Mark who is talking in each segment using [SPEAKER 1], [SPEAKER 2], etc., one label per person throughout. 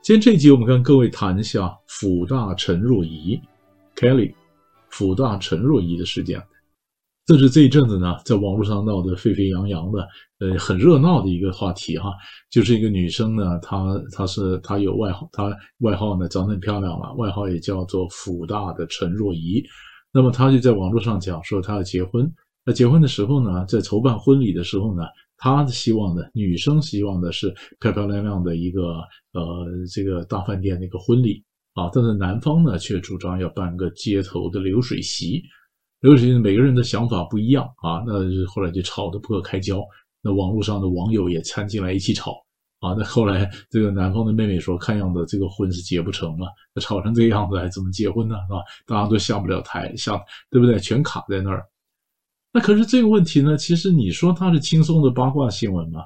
[SPEAKER 1] 今天这一集，我们跟各位谈一下辅大陈若仪 Kelly，辅大陈若仪的事件。这是这一阵子呢，在网络上闹得沸沸扬扬的，呃，很热闹的一个话题哈。就是一个女生呢，她她是她有外号，她外号呢长得很漂亮嘛，外号也叫做辅大的陈若仪。那么她就在网络上讲说，她要结婚。那结婚的时候呢，在筹办婚礼的时候呢。他的希望呢，女生希望的是漂漂亮亮的一个呃这个大饭店的一个婚礼啊，但是男方呢却主张要办个街头的流水席，流水席每个人的想法不一样啊，那后来就吵得不可开交，那网络上的网友也掺进来一起吵啊，那后来这个男方的妹妹说，看样子这个婚是结不成了，那吵成这个样子还怎么结婚呢？是吧？大家都下不了台，下对不对？全卡在那儿。那可是这个问题呢？其实你说它是轻松的八卦新闻吗？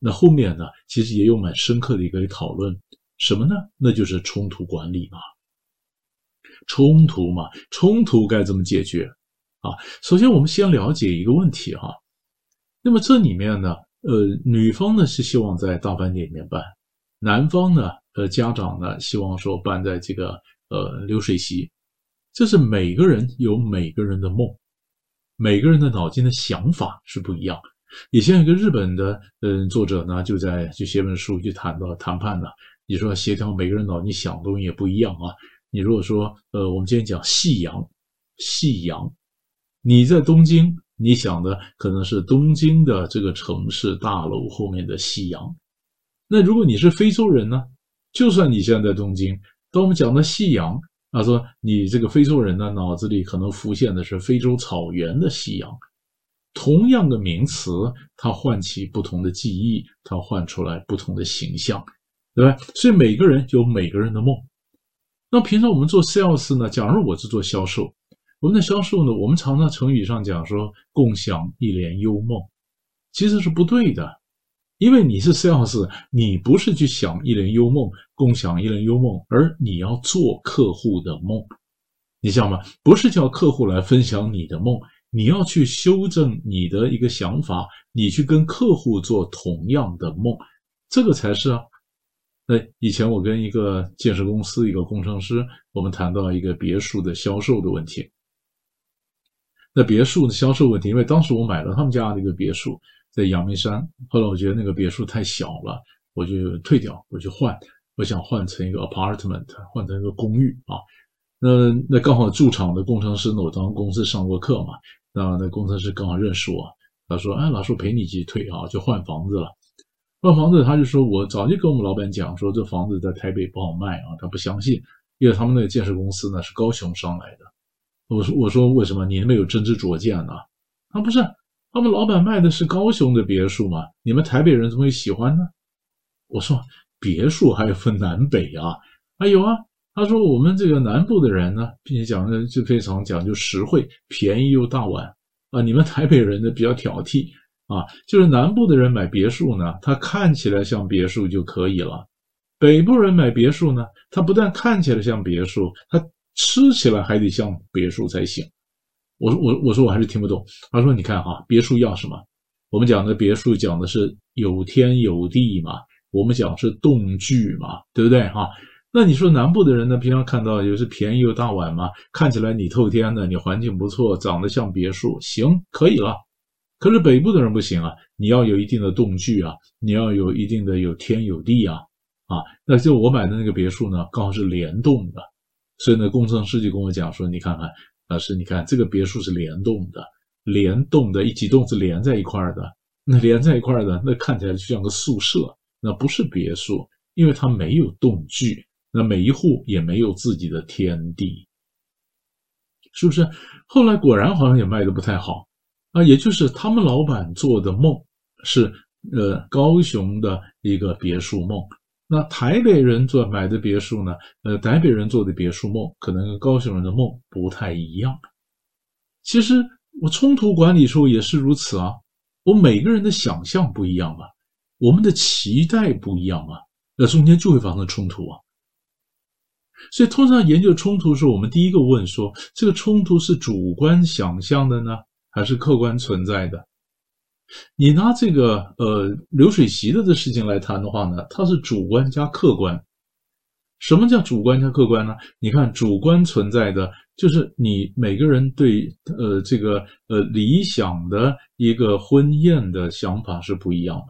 [SPEAKER 1] 那后面呢，其实也有蛮深刻的一个讨论，什么呢？那就是冲突管理嘛。冲突嘛，冲突该怎么解决啊？首先，我们先了解一个问题哈。那么这里面呢，呃，女方呢是希望在大饭店里面办，男方呢，呃，家长呢希望说办在这个呃流水席，这是每个人有每个人的梦。每个人的脑筋的想法是不一样。以前有一个日本的嗯作者呢，就在就写本书就谈到谈判了。你说协调每个人脑筋想的东西也不一样啊。你如果说呃，我们今天讲夕阳，夕阳，你在东京，你想的可能是东京的这个城市大楼后面的夕阳。那如果你是非洲人呢？就算你现在在东京，当我们讲的夕阳。他说：“你这个非洲人呢，脑子里可能浮现的是非洲草原的夕阳。同样的名词，它唤起不同的记忆，它唤出来不同的形象，对吧？所以每个人有每个人的梦。那平常我们做 sales 呢，假如我是做销售，我们的销售呢，我们常常成语上讲说共享一帘幽梦，其实是不对的。”因为你是 sales，你不是去想一帘幽梦，共享一帘幽梦，而你要做客户的梦，你想吗？不是叫客户来分享你的梦，你要去修正你的一个想法，你去跟客户做同样的梦，这个才是啊。那以前我跟一个建设公司一个工程师，我们谈到一个别墅的销售的问题。那别墅的销售问题，因为当时我买了他们家的一个别墅。在阳明山，后来我觉得那个别墅太小了，我就退掉，我就换，我想换成一个 apartment，换成一个公寓啊。那那刚好驻场的工程师呢，我当公司上过课嘛，那那工程师刚好认识我，他说：“哎，老师，我陪你一起退啊，就换房子了。换房子，他就说我早就跟我们老板讲说，这房子在台北不好卖啊，他不相信，因为他们那个建设公司呢是高雄上来的。我说我说为什么你们有真知灼见呢？他不是。”他们老板卖的是高雄的别墅嘛？你们台北人怎么会喜欢呢？我说别墅还有分南北啊，啊有啊。他说我们这个南部的人呢，并且讲的就非常讲究实惠，便宜又大碗啊。你们台北人呢比较挑剔啊，就是南部的人买别墅呢，他看起来像别墅就可以了。北部人买别墅呢，他不但看起来像别墅，他吃起来还得像别墅才行。我说我我说我还是听不懂。他说：“你看哈，别墅要什么？我们讲的别墅讲的是有天有地嘛，我们讲是栋距嘛，对不对哈？那你说南部的人呢，平常看到也是便宜又大碗嘛，看起来你透天的，你环境不错，长得像别墅，行，可以了。可是北部的人不行啊，你要有一定的栋距啊，你要有一定的有天有地啊，啊，那就我买的那个别墅呢，刚好是联动的，所以呢，工程师就跟我讲说，你看看。”老师，你看这个别墅是联动的，联动的一几栋是连在一块儿的，那连在一块儿的，那看起来就像个宿舍，那不是别墅，因为它没有栋距，那每一户也没有自己的天地，是不是？后来果然好像也卖的不太好。啊，也就是他们老板做的梦是呃高雄的一个别墅梦，那台北人做买的别墅呢？呃，台北人做的别墅梦可能跟高雄人的梦不太一样。其实我冲突管理时候也是如此啊，我每个人的想象不一样嘛，我们的期待不一样嘛，那中间就会发生冲突啊。所以通常研究冲突的时候，我们第一个问说：这个冲突是主观想象的呢，还是客观存在的？你拿这个呃流水席的这事情来谈的话呢，它是主观加客观。什么叫主观加客观呢？你看主观存在的就是你每个人对呃这个呃理想的一个婚宴的想法是不一样的，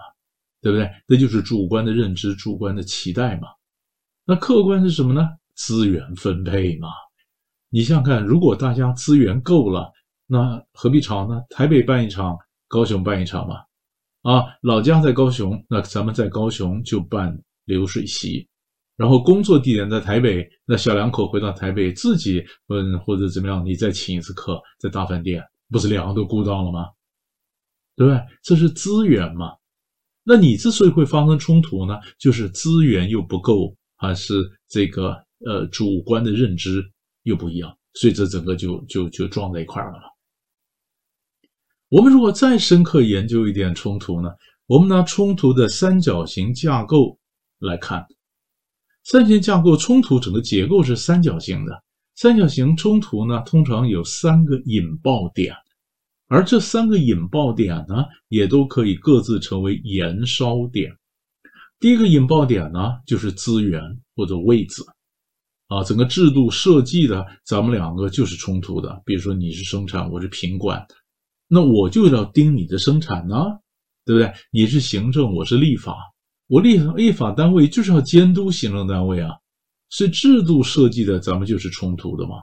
[SPEAKER 1] 对不对？这就是主观的认知、主观的期待嘛。那客观是什么呢？资源分配嘛。你想想看，如果大家资源够了，那何必吵呢？台北办一场。高雄办一场嘛，啊，老家在高雄，那咱们在高雄就办流水席，然后工作地点在台北，那小两口回到台北自己，嗯，或者怎么样，你再请一次客在大饭店，不是两个都顾到了吗？对不对？这是资源嘛。那你之所以会发生冲突呢，就是资源又不够，还是这个呃主观的认知又不一样，所以这整个就就就撞在一块儿了嘛。我们如果再深刻研究一点冲突呢？我们拿冲突的三角形架构来看，三角形架构冲突整个结构是三角形的。三角形冲突呢，通常有三个引爆点，而这三个引爆点呢，也都可以各自成为延烧点。第一个引爆点呢，就是资源或者位置啊，整个制度设计的，咱们两个就是冲突的。比如说你是生产，我是品管。那我就要盯你的生产呢，对不对？你是行政，我是立法，我立法立法单位就是要监督行政单位啊，所以制度设计的咱们就是冲突的嘛。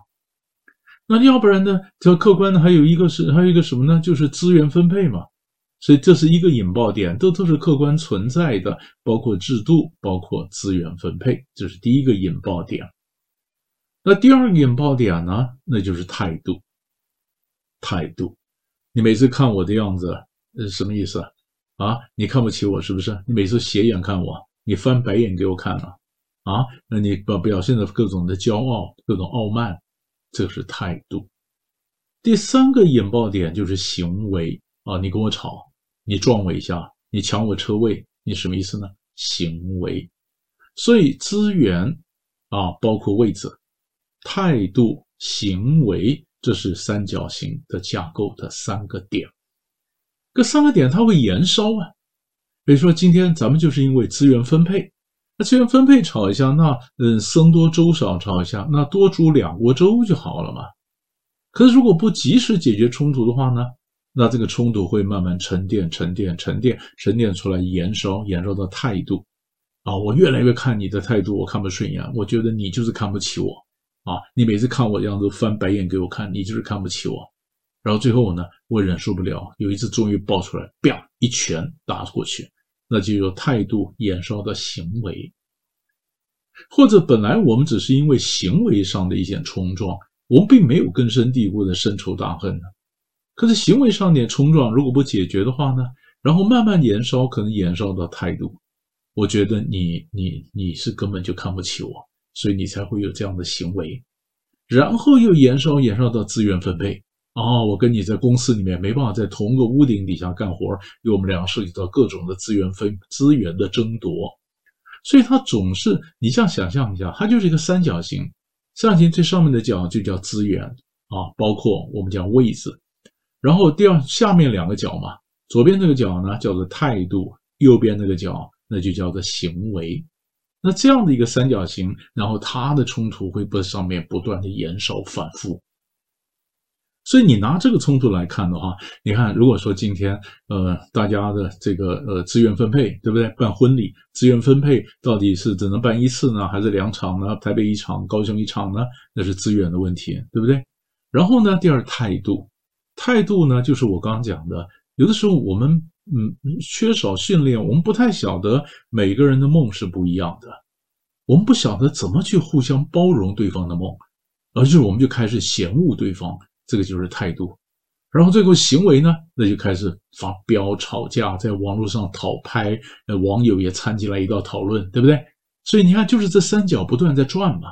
[SPEAKER 1] 那要不然呢？这客观的还有一个是还有一个什么呢？就是资源分配嘛。所以这是一个引爆点，都都是客观存在的，包括制度，包括资源分配，这是第一个引爆点。那第二个引爆点呢？那就是态度，态度。你每次看我的样子，是什么意思啊？你看不起我是不是？你每次斜眼看我，你翻白眼给我看了啊？那你表表现的各种的骄傲，各种傲慢，这是态度。第三个引爆点就是行为啊！你跟我吵，你撞我一下，你抢我车位，你什么意思呢？行为。所以资源啊，包括位置、态度、行为。这是三角形的架构的三个点，这三个点它会延烧啊。比如说今天咱们就是因为资源分配，那资源分配吵一下，那嗯，僧多粥少吵一下，那多煮两锅粥就好了嘛。可是如果不及时解决冲突的话呢，那这个冲突会慢慢沉淀、沉淀、沉淀、沉淀出来，延烧、延烧到态度啊。我越来越看你的态度，我看不顺眼，我觉得你就是看不起我。啊！你每次看我这样子翻白眼给我看，你就是看不起我。然后最后呢，我忍受不了，有一次终于爆出来，啪一拳打过去，那就有态度延烧的行为，或者本来我们只是因为行为上的一些冲撞，我们并没有根深蒂固的深仇大恨呢。可是行为上的冲撞如果不解决的话呢，然后慢慢延烧，可能延烧到态度，我觉得你你你是根本就看不起我。所以你才会有这样的行为，然后又延烧延烧到资源分配。哦，我跟你在公司里面没办法在同一个屋顶底下干活，因为我们两个涉及到各种的资源分资源的争夺，所以它总是你这样想象一下，它就是一个三角形，三角形最上面的角就叫资源啊，包括我们讲位置，然后第二下面两个角嘛，左边这个角呢叫做态度，右边那个角那就叫做行为。那这样的一个三角形，然后它的冲突会在上面不断的延烧反复。所以你拿这个冲突来看的话，你看，如果说今天呃大家的这个呃资源分配，对不对？办婚礼资源分配到底是只能办一次呢，还是两场呢？台北一场，高雄一场呢？那是资源的问题，对不对？然后呢，第二态度，态度呢就是我刚刚讲的，有的时候我们。嗯，缺少训练，我们不太晓得每个人的梦是不一样的，我们不晓得怎么去互相包容对方的梦，而是我们就开始嫌恶对方，这个就是态度。然后最后行为呢，那就开始发飙、吵架，在网络上讨拍，呃，网友也掺进来一道讨论，对不对？所以你看，就是这三角不断在转嘛。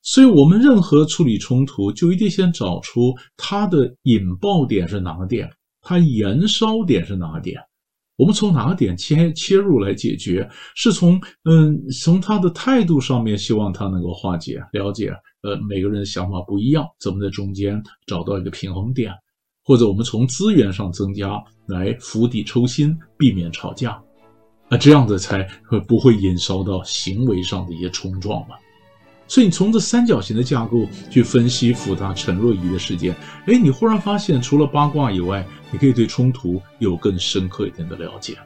[SPEAKER 1] 所以我们任何处理冲突，就一定先找出它的引爆点是哪个点，它燃烧点是哪点。我们从哪点切切入来解决？是从嗯，从他的态度上面，希望他能够化解、了解。呃，每个人的想法不一样，怎么在中间找到一个平衡点？或者我们从资源上增加，来釜底抽薪，避免吵架。啊，这样子才会不会引烧到行为上的一些冲撞嘛？所以你从这三角形的架构去分析复杂陈若仪的事件，哎，你忽然发现，除了八卦以外，你可以对冲突有更深刻一点的了解。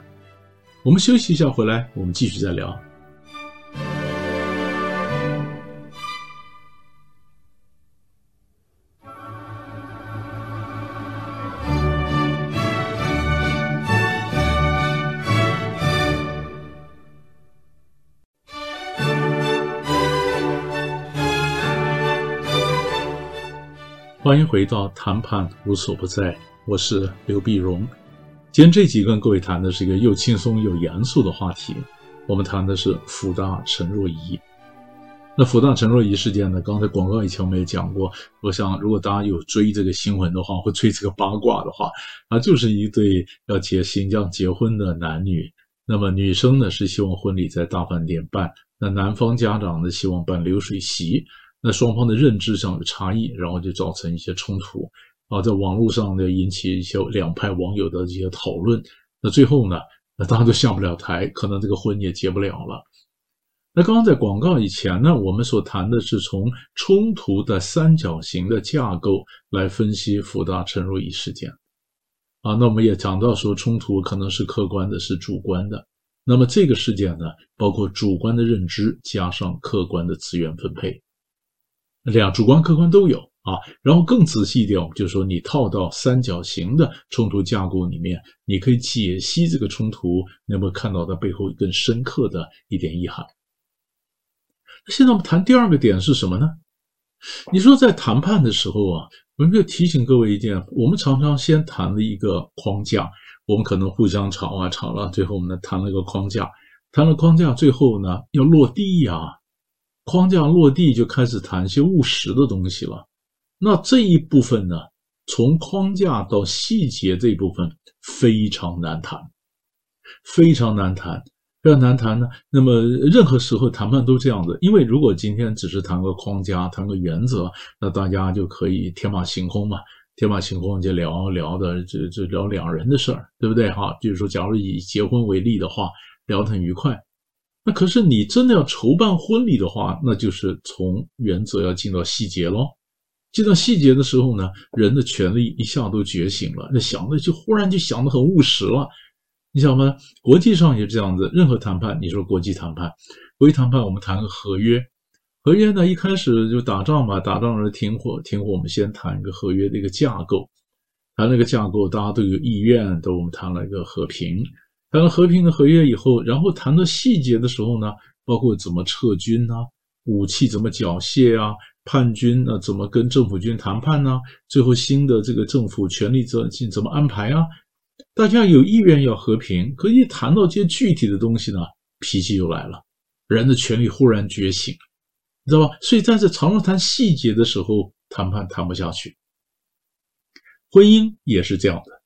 [SPEAKER 1] 我们休息一下，回来我们继续再聊。欢迎回到谈判无所不在，我是刘碧荣。今天这集跟各位谈的是一个又轻松又严肃的话题，我们谈的是辅大陈若仪。那辅大陈若仪事件呢？刚才广告以前我们也讲过，我想如果大家有追这个新闻的话，或追这个八卦的话，啊，就是一对要结新疆结婚的男女。那么女生呢是希望婚礼在大饭店办，那男方家长呢希望办流水席。那双方的认知上有差异，然后就造成一些冲突啊，在网络上呢引起一些两派网友的一些讨论。那最后呢，那大家都下不了台，可能这个婚也结不了了。那刚刚在广告以前呢，我们所谈的是从冲突的三角形的架构来分析复杂陈若仪事件啊。那我们也讲到说，冲突可能是客观的，是主观的。那么这个事件呢，包括主观的认知加上客观的资源分配。两主观客观都有啊，然后更仔细一点，我们就说你套到三角形的冲突架构里面，你可以解析这个冲突，能不能看到它背后更深刻的一点意涵？那现在我们谈第二个点是什么呢？你说在谈判的时候啊，我们要提醒各位一点，我们常常先谈了一个框架，我们可能互相吵啊吵了，最后我们谈了一个框架，谈了框架，最后呢要落地呀。框架落地就开始谈一些务实的东西了，那这一部分呢，从框架到细节这一部分非常难谈，非常难谈，非常难谈呢。那么任何时候谈判都这样子，因为如果今天只是谈个框架、谈个原则，那大家就可以天马行空嘛，天马行空就聊聊的，就就聊两人的事儿，对不对哈？就是说，假如以结婚为例的话，聊得很愉快。那可是你真的要筹办婚礼的话，那就是从原则要进到细节喽。进到细节的时候呢，人的权利一下都觉醒了，那想的就忽然就想的很务实了。你想吗？国际上也是这样子，任何谈判，你说国际谈判，国际谈判，我们谈个合约，合约呢一开始就打仗嘛，打仗了停火，停火，我们先谈一个合约的一个架构，谈那个架构，大家都有意愿，都我们谈了一个和平。谈了和平的合约以后，然后谈到细节的时候呢，包括怎么撤军啊，武器怎么缴械啊，叛军啊怎么跟政府军谈判呢？最后新的这个政府权力怎怎么安排啊？大家有意愿要和平，可一谈到这些具体的东西呢，脾气就来了，人的权力忽然觉醒，你知道吧？所以在这常常谈细节的时候，谈判谈不下去。婚姻也是这样的。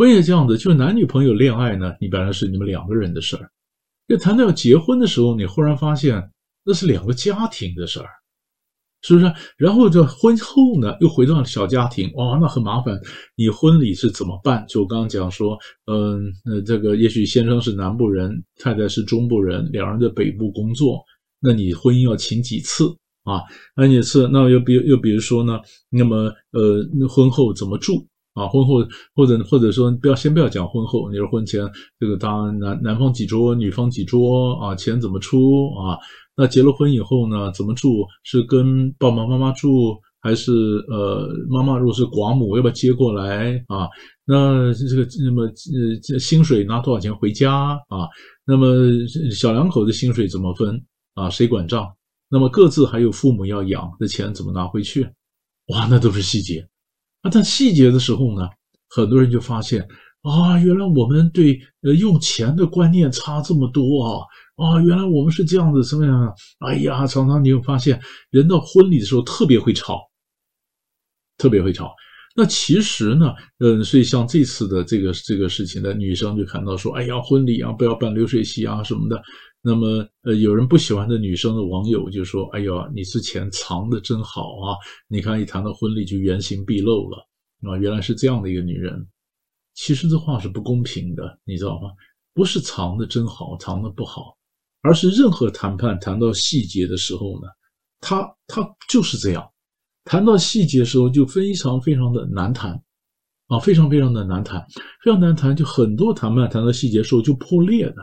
[SPEAKER 1] 婚也这样子，就是男女朋友恋爱呢，你本来是你们两个人的事儿，就谈到要结婚的时候，你忽然发现那是两个家庭的事儿，是不是？然后这婚后呢，又回到了小家庭，哇，那很麻烦。你婚礼是怎么办？就我刚刚讲说，嗯，那这个也许先生是南部人，太太是中部人，两人在北部工作，那你婚姻要请几次啊？那几次？那又比又比如说呢？那么呃，婚后怎么住？啊，婚后或者或者说不要先不要讲婚后，你说婚前这个当男男方几桌，女方几桌啊，钱怎么出啊？那结了婚以后呢，怎么住？是跟爸爸妈妈住，还是呃妈妈如果是寡母，要不要接过来啊？那这个那么呃薪水拿多少钱回家啊？那么小两口的薪水怎么分啊？谁管账？那么各自还有父母要养，这钱怎么拿回去？哇，那都是细节。啊，但细节的时候呢，很多人就发现啊，原来我们对呃用钱的观念差这么多啊！啊，原来我们是这样子，什么样？哎呀，常常你会发现，人到婚礼的时候特别会吵，特别会吵。那其实呢，嗯，所以像这次的这个这个事情呢，女生就看到说，哎呀，婚礼啊，不要办流水席啊什么的。那么，呃，有人不喜欢的女生的网友就说，哎呀，你之前藏的真好啊！你看一谈到婚礼就原形毕露了啊，原来是这样的一个女人。其实这话是不公平的，你知道吗？不是藏的真好，藏的不好，而是任何谈判谈到细节的时候呢，他他就是这样。谈到细节的时候，就非常非常的难谈，啊，非常非常的难谈，非常难谈。就很多谈判谈到细节的时候就破裂的，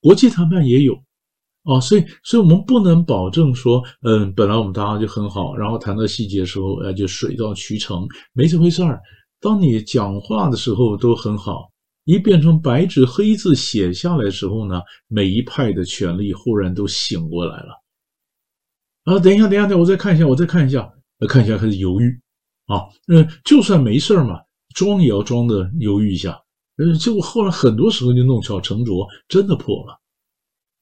[SPEAKER 1] 国际谈判也有，啊，所以，所以我们不能保证说，嗯，本来我们大家就很好，然后谈到细节的时候，呃，就水到渠成，没这回事儿。当你讲话的时候都很好，一变成白纸黑字写下来的时候呢，每一派的权利忽然都醒过来了。啊，等一下，等一下，等，我再看一下，我再看一下。看一下开始犹豫，啊，嗯，就算没事儿嘛，装也要装的犹豫一下，嗯，结果后来很多时候就弄巧成拙，真的破了，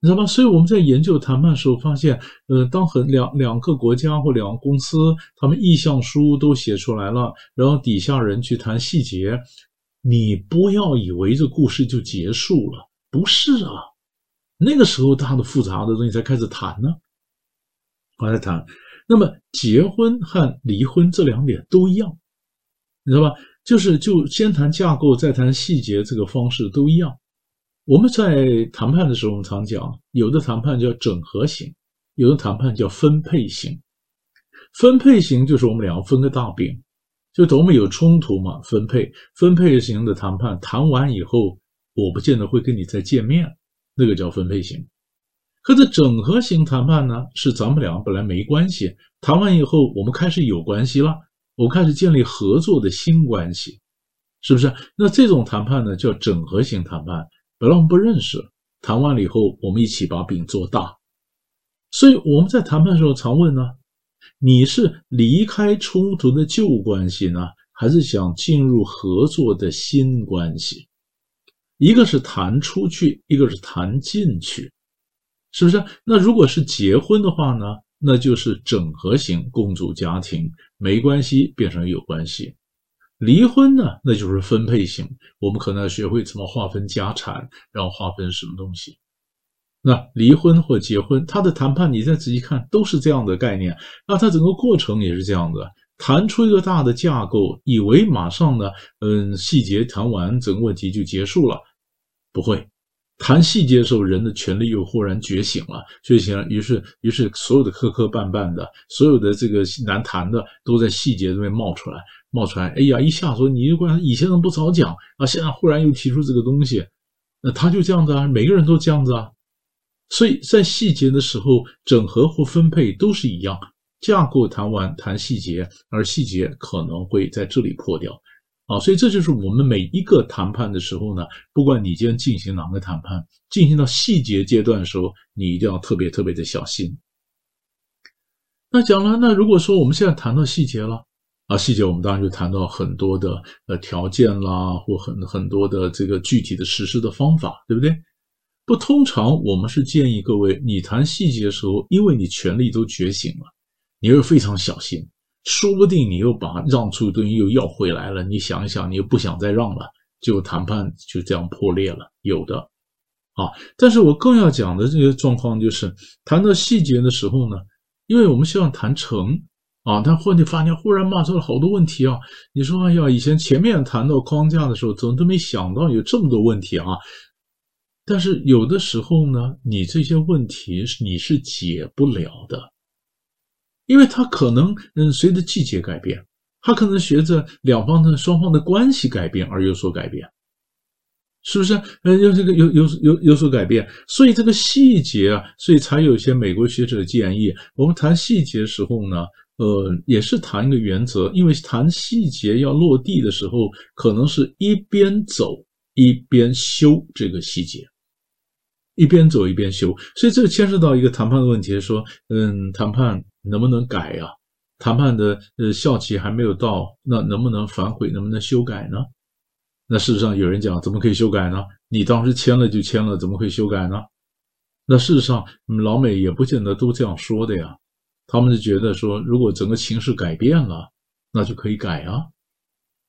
[SPEAKER 1] 你知道吗？所以我们在研究谈判的时候发现，呃，当很两两个国家或两个公司，他们意向书都写出来了，然后底下人去谈细节，你不要以为这故事就结束了，不是啊，那个时候大的复杂的东西才开始谈呢，我在谈。那么结婚和离婚这两点都一样，你知道吧？就是就先谈架构，再谈细节，这个方式都一样。我们在谈判的时候，我们常讲，有的谈判叫整合型，有的谈判叫分配型。分配型就是我们两个分个大饼，就等我们有冲突嘛，分配。分配型的谈判谈完以后，我不见得会跟你再见面，那个叫分配型。可这整合型谈判呢，是咱们俩本来没关系，谈完以后我们开始有关系了，我们开始建立合作的新关系，是不是？那这种谈判呢，叫整合型谈判。本来我们不认识，谈完了以后，我们一起把饼做大。所以我们在谈判的时候常问呢，你是离开冲突的旧关系呢，还是想进入合作的新关系？一个是谈出去，一个是谈进去。是不是？那如果是结婚的话呢？那就是整合型共组家庭，没关系变成有关系。离婚呢？那就是分配型，我们可能要学会怎么划分家产，然后划分什么东西。那离婚或结婚，他的谈判你再仔细看，都是这样的概念。那他整个过程也是这样的，谈出一个大的架构，以为马上呢，嗯，细节谈完，整个问题就结束了，不会。谈细节的时候，人的权力又忽然觉醒了，觉醒了，于是，于是所有的磕磕绊绊的，所有的这个难谈的，都在细节里面冒出来，冒出来。哎呀，一下说你就关以前怎么不早讲啊？现在忽然又提出这个东西，那他就这样子啊，每个人都这样子啊。所以在细节的时候，整合或分配都是一样，架构谈完谈细节，而细节可能会在这里破掉。啊，所以这就是我们每一个谈判的时候呢，不管你今天进行哪个谈判，进行到细节阶段的时候，你一定要特别特别的小心。那讲了，那如果说我们现在谈到细节了，啊，细节我们当然就谈到很多的呃条件啦，或很很多的这个具体的实施的方法，对不对？不，通常我们是建议各位，你谈细节的时候，因为你权力都觉醒了，你要非常小心。说不定你又把让出的东西又要回来了，你想一想，你又不想再让了，就谈判就这样破裂了。有的，啊，但是我更要讲的这个状况就是，谈到细节的时候呢，因为我们希望谈成啊，但忽然发现忽然冒出了好多问题啊。你说，哎呀，以前前面谈到框架的时候，怎么都没想到有这么多问题啊？但是有的时候呢，你这些问题你是解不了的。因为它可能，嗯，随着季节改变，它可能随着两方的双方的关系改变而有所改变，是不是？嗯，有这个有有有有所改变，所以这个细节啊，所以才有一些美国学者建议，我们谈细节时候呢，呃，也是谈一个原则，因为谈细节要落地的时候，可能是一边走一边修这个细节。一边走一边修，所以这牵涉到一个谈判的问题，说，嗯，谈判能不能改呀？谈判的呃效期还没有到，那能不能反悔？能不能修改呢？那事实上有人讲，怎么可以修改呢？你当时签了就签了，怎么会修改呢？那事实上，老美也不见得都这样说的呀。他们是觉得说，如果整个情势改变了，那就可以改啊，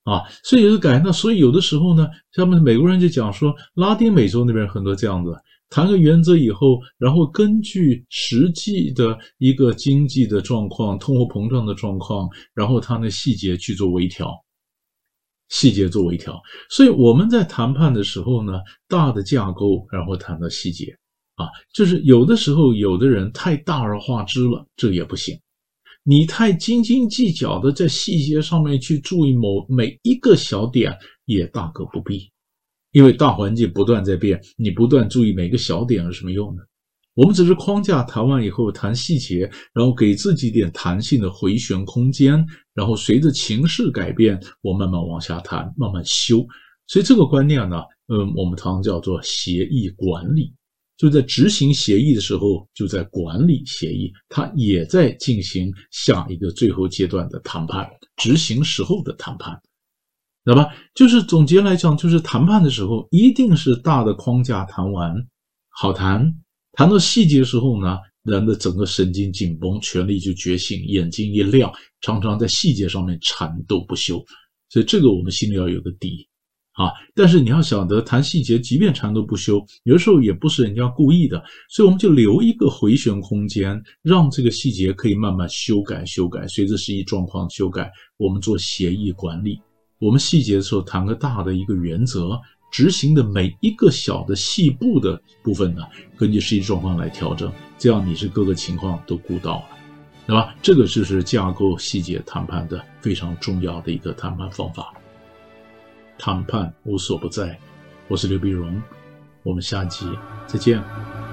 [SPEAKER 1] 啊，所以就是改。那所以有的时候呢，像我们美国人就讲说，拉丁美洲那边很多这样子，谈个原则以后，然后根据实际的一个经济的状况、通货膨胀的状况，然后他那细节去做微调，细节做微调。所以我们在谈判的时候呢，大的架构，然后谈到细节。啊，就是有的时候，有的人太大而化之了，这也不行。你太斤斤计较的在细节上面去注意某每一个小点，也大可不必。因为大环境不断在变，你不断注意每个小点有什么用呢？我们只是框架谈完以后谈细节，然后给自己点弹性的回旋空间，然后随着情势改变，我慢慢往下谈，慢慢修。所以这个观念呢，嗯，我们常常叫做协议管理。就在执行协议的时候，就在管理协议，它也在进行下一个最后阶段的谈判，执行时候的谈判，知道吧？就是总结来讲，就是谈判的时候，一定是大的框架谈完，好谈，谈到细节的时候呢，人的整个神经紧绷，权力就觉醒，眼睛一亮，常常在细节上面缠斗不休，所以这个我们心里要有个底。啊！但是你要晓得，谈细节，即便缠斗不休，有的时候也不是人家故意的，所以我们就留一个回旋空间，让这个细节可以慢慢修改、修改，随着实际状况修改。我们做协议管理，我们细节的时候谈个大的一个原则，执行的每一个小的细部的部分呢，根据实际状况来调整，这样你是各个情况都顾到了，对吧？这个就是架构细节谈判的非常重要的一个谈判方法。谈判无所不在，我是刘必荣，我们下集再见。